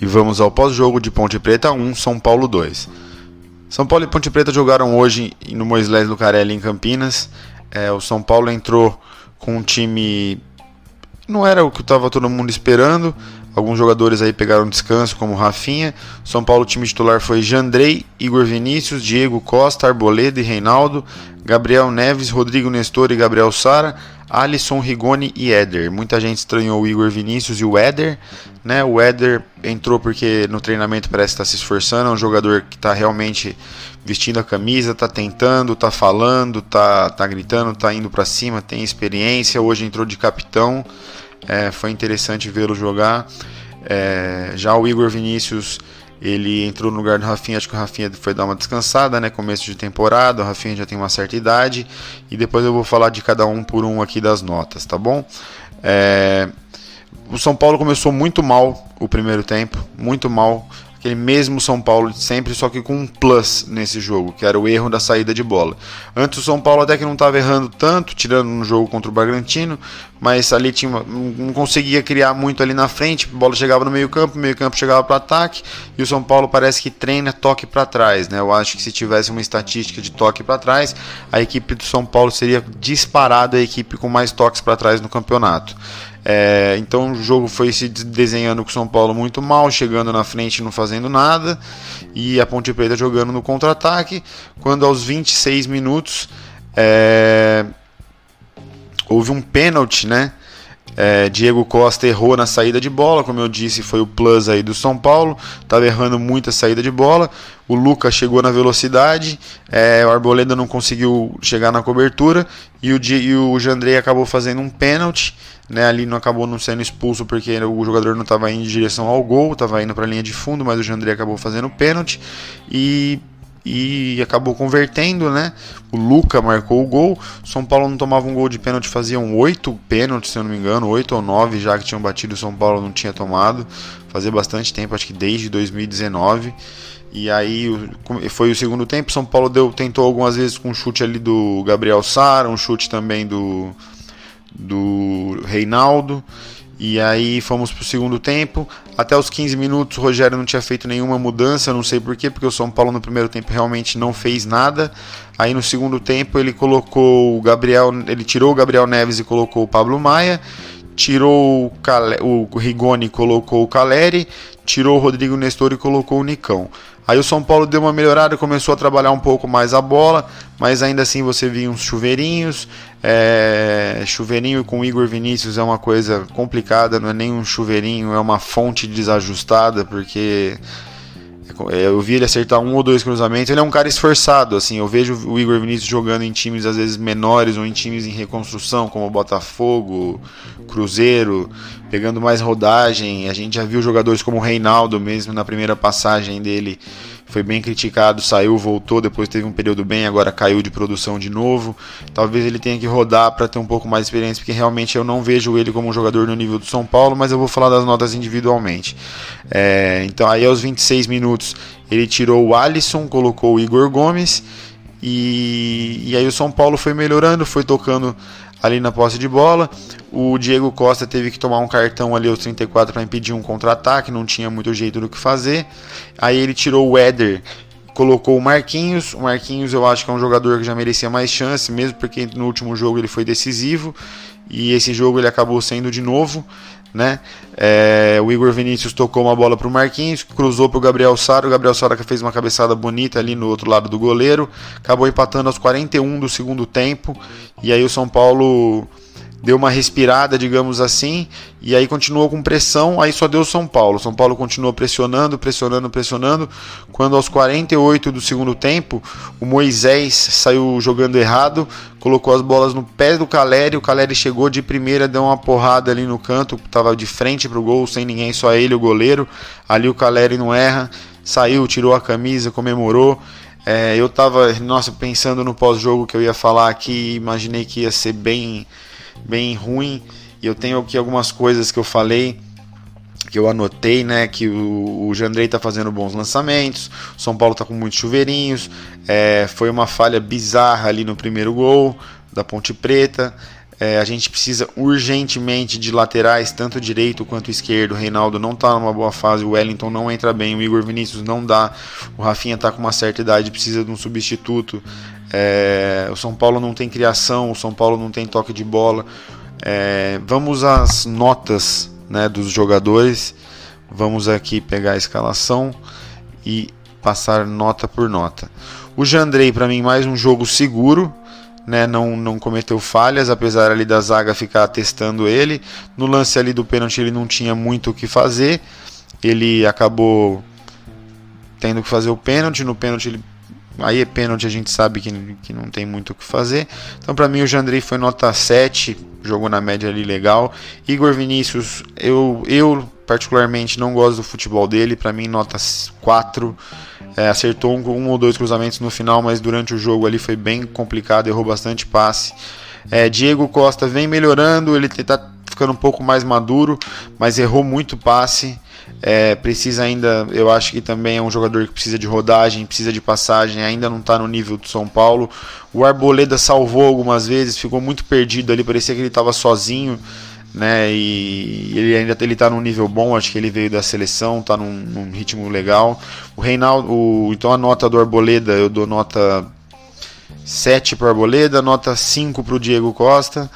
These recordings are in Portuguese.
e vamos ao pós-jogo de Ponte Preta 1, São Paulo 2. São Paulo e Ponte Preta jogaram hoje no Moisés Lucarelli em Campinas. É, o São Paulo entrou com um time. Não era o que estava todo mundo esperando. Alguns jogadores aí pegaram descanso, como Rafinha. São Paulo, time titular foi Jandrei, Igor Vinícius, Diego Costa, Arboleda e Reinaldo, Gabriel Neves, Rodrigo Nestor e Gabriel Sara, Alisson, Rigoni e Éder. Muita gente estranhou o Igor Vinícius e o Éder. Né? O Éder entrou porque no treinamento parece estar se esforçando. É um jogador que está realmente vestindo a camisa, está tentando, está falando, está tá gritando, está indo para cima, tem experiência. Hoje entrou de capitão. É, foi interessante vê-lo jogar. É, já o Igor Vinícius ele entrou no lugar do Rafinha, acho que o Rafinha foi dar uma descansada, né? Começo de temporada, o Rafinha já tem uma certa idade. E depois eu vou falar de cada um por um aqui das notas, tá bom? É... O São Paulo começou muito mal o primeiro tempo, muito mal aquele mesmo São Paulo de sempre, só que com um plus nesse jogo, que era o erro da saída de bola. Antes o São Paulo até que não estava errando tanto, tirando no jogo contra o Bragantino, mas ali tinha não conseguia criar muito ali na frente, a bola chegava no meio-campo, o meio-campo chegava para ataque, e o São Paulo parece que treina toque para trás, né? Eu acho que se tivesse uma estatística de toque para trás, a equipe do São Paulo seria disparada a equipe com mais toques para trás no campeonato. É, então o jogo foi se desenhando com o São Paulo muito mal, chegando na frente não fazendo nada, e a Ponte Preta jogando no contra-ataque. Quando aos 26 minutos é, houve um pênalti, né? É, Diego Costa errou na saída de bola, como eu disse, foi o plus aí do São Paulo, estava errando muita saída de bola. O Lucas chegou na velocidade, é, o Arboleda não conseguiu chegar na cobertura e o, e o Jandrei acabou fazendo um pênalti. Né, ali não acabou não sendo expulso porque o jogador não estava indo em direção ao gol, estava indo para a linha de fundo, mas o Jandrei acabou fazendo pênalti e e acabou convertendo, né? O Luca marcou o gol. São Paulo não tomava um gol de pênalti, faziam oito pênaltis, se eu não me engano, oito ou nove já que tinham batido. São Paulo não tinha tomado, fazia bastante tempo, acho que desde 2019. E aí foi o segundo tempo. São Paulo deu, tentou algumas vezes com um chute ali do Gabriel Sara, um chute também do do Reinaldo. E aí fomos para o segundo tempo. Até os 15 minutos o Rogério não tinha feito nenhuma mudança, não sei porquê, porque o São Paulo no primeiro tempo realmente não fez nada. Aí no segundo tempo ele colocou o Gabriel, ele tirou o Gabriel Neves e colocou o Pablo Maia, tirou o, Cale, o Rigoni e colocou o Caleri, tirou o Rodrigo Nestor e colocou o Nicão. Aí o São Paulo deu uma melhorada, começou a trabalhar um pouco mais a bola, mas ainda assim você via uns chuveirinhos. É, chuveirinho com Igor Vinícius é uma coisa complicada, não é nem um chuveirinho, é uma fonte desajustada, porque eu vi ele acertar um ou dois cruzamentos. Ele é um cara esforçado, assim. Eu vejo o Igor Vinícius jogando em times às vezes menores ou em times em reconstrução, como Botafogo, Cruzeiro, pegando mais rodagem. A gente já viu jogadores como o Reinaldo mesmo na primeira passagem dele. Foi bem criticado, saiu, voltou, depois teve um período bem, agora caiu de produção de novo. Talvez ele tenha que rodar para ter um pouco mais de experiência, porque realmente eu não vejo ele como um jogador no nível do São Paulo, mas eu vou falar das notas individualmente. É, então aí aos 26 minutos ele tirou o Alisson, colocou o Igor Gomes. E, e aí o São Paulo foi melhorando, foi tocando ali na posse de bola. O Diego Costa teve que tomar um cartão ali aos 34 para impedir um contra-ataque, não tinha muito jeito do que fazer. Aí ele tirou o Éder, colocou o Marquinhos. O Marquinhos eu acho que é um jogador que já merecia mais chance, mesmo porque no último jogo ele foi decisivo e esse jogo ele acabou sendo de novo. Né? É, o Igor Vinícius tocou uma bola para o Marquinhos, cruzou para o Gabriel Sara. O Gabriel Sara fez uma cabeçada bonita ali no outro lado do goleiro, acabou empatando aos 41 do segundo tempo. E aí o São Paulo deu uma respirada, digamos assim, e aí continuou com pressão, aí só deu São Paulo. São Paulo continuou pressionando, pressionando, pressionando. Quando aos 48 do segundo tempo, o Moisés saiu jogando errado, colocou as bolas no pé do Caleri, o Caleri chegou de primeira, deu uma porrada ali no canto, estava de frente para o gol, sem ninguém, só ele, o goleiro. Ali o Caleri não erra, saiu, tirou a camisa, comemorou. É, eu tava, nossa, pensando no pós-jogo que eu ia falar aqui, imaginei que ia ser bem bem ruim. E eu tenho aqui algumas coisas que eu falei, que eu anotei, né? Que o, o Jandrei tá fazendo bons lançamentos, São Paulo tá com muitos chuveirinhos. É, foi uma falha bizarra ali no primeiro gol da Ponte Preta. É, a gente precisa urgentemente de laterais, tanto direito quanto esquerdo. O Reinaldo não está numa boa fase, o Wellington não entra bem, o Igor Vinícius não dá, o Rafinha está com uma certa idade, precisa de um substituto. É, o São Paulo não tem criação, o São Paulo não tem toque de bola. É, vamos às notas né, dos jogadores. Vamos aqui pegar a escalação e passar nota por nota. O Jandrei, para mim, mais um jogo seguro, né, não, não cometeu falhas, apesar ali da zaga ficar testando ele. No lance ali do pênalti ele não tinha muito o que fazer, ele acabou tendo que fazer o pênalti, no pênalti ele aí é pênalti, a gente sabe que, que não tem muito o que fazer. Então, para mim, o Jandrei foi nota 7, jogou na média ali legal. Igor Vinícius, eu, eu particularmente não gosto do futebol dele, para mim, nota 4. É, acertou um, um, ou dois cruzamentos no final, mas durante o jogo ali foi bem complicado, errou bastante passe. É, Diego Costa vem melhorando, ele está ficando um pouco mais maduro, mas errou muito passe. É, precisa ainda, eu acho que também é um jogador que precisa de rodagem, precisa de passagem, ainda não está no nível do São Paulo. O Arboleda salvou algumas vezes, ficou muito perdido ali, parecia que ele estava sozinho, né? E ele ainda ele está num nível bom, acho que ele veio da seleção, está num, num, ritmo legal. O Reinaldo, o, então a nota do Arboleda, eu dou nota 7 para Arboleda, nota 5 para o Diego Costa.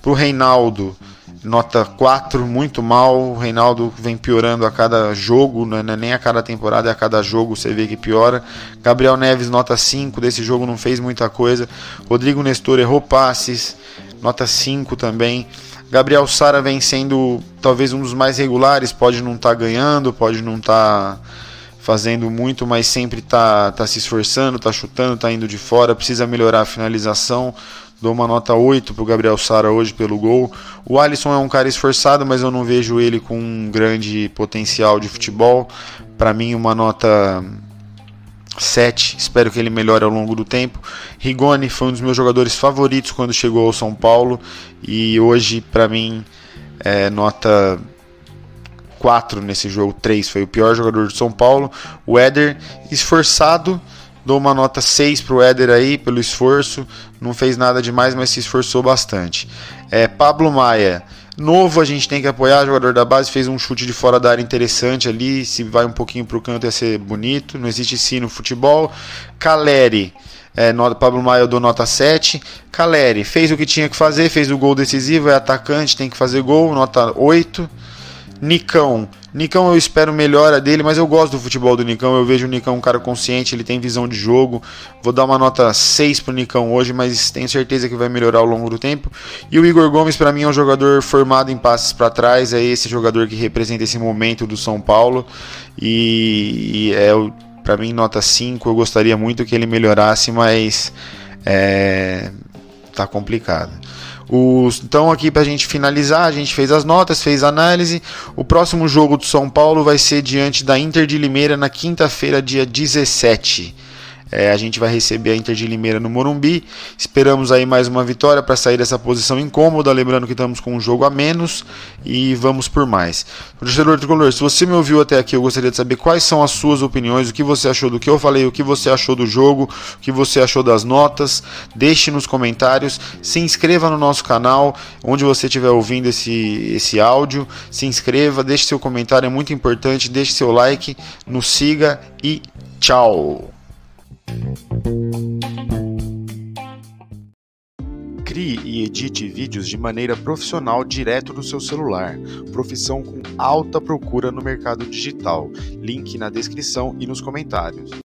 Para o Reinaldo, nota 4, muito mal. O Reinaldo vem piorando a cada jogo, não é nem a cada temporada, é a cada jogo você vê que piora. Gabriel Neves, nota 5, desse jogo não fez muita coisa. Rodrigo Nestor errou passes, nota 5 também. Gabriel Sara vem sendo talvez um dos mais regulares, pode não estar tá ganhando, pode não estar tá fazendo muito, mas sempre está tá se esforçando, está chutando, está indo de fora, precisa melhorar a finalização. Dou uma nota 8 para o Gabriel Sara hoje pelo gol. O Alisson é um cara esforçado, mas eu não vejo ele com um grande potencial de futebol. Para mim, uma nota 7. Espero que ele melhore ao longo do tempo. Rigoni foi um dos meus jogadores favoritos quando chegou ao São Paulo. E hoje, para mim, é nota 4 nesse jogo. 3 foi o pior jogador do São Paulo. O Éder, esforçado Dou uma nota 6 para o Éder aí, pelo esforço. Não fez nada demais, mas se esforçou bastante. É, Pablo Maia. Novo, a gente tem que apoiar, jogador da base, fez um chute de fora da área interessante ali, se vai um pouquinho para o canto ia ser bonito, não existe sim no futebol. Caleri, é, Pablo Maia eu dou nota 7. Caleri, fez o que tinha que fazer, fez o gol decisivo, é atacante, tem que fazer gol, nota 8. Nicão. Nicão eu espero melhora dele, mas eu gosto do futebol do Nicão. Eu vejo o Nicão um cara consciente, ele tem visão de jogo. Vou dar uma nota 6 pro Nicão hoje, mas tenho certeza que vai melhorar ao longo do tempo. E o Igor Gomes, para mim, é um jogador formado em passes para trás. É esse jogador que representa esse momento do São Paulo. E, e é, para mim, nota 5. Eu gostaria muito que ele melhorasse, mas é, tá complicado. Os, então, aqui para a gente finalizar, a gente fez as notas, fez a análise. O próximo jogo do São Paulo vai ser diante da Inter de Limeira na quinta-feira, dia 17. É, a gente vai receber a Inter de Limeira no Morumbi. Esperamos aí mais uma vitória para sair dessa posição incômoda. Lembrando que estamos com um jogo a menos e vamos por mais. Torcedor tricolor, se você me ouviu até aqui, eu gostaria de saber quais são as suas opiniões, o que você achou do que eu falei, o que você achou do jogo, o que você achou das notas. Deixe nos comentários. Se inscreva no nosso canal, onde você estiver ouvindo esse, esse áudio. Se inscreva, deixe seu comentário, é muito importante. Deixe seu like, nos siga e tchau! Crie e edite vídeos de maneira profissional direto do seu celular. Profissão com alta procura no mercado digital. Link na descrição e nos comentários.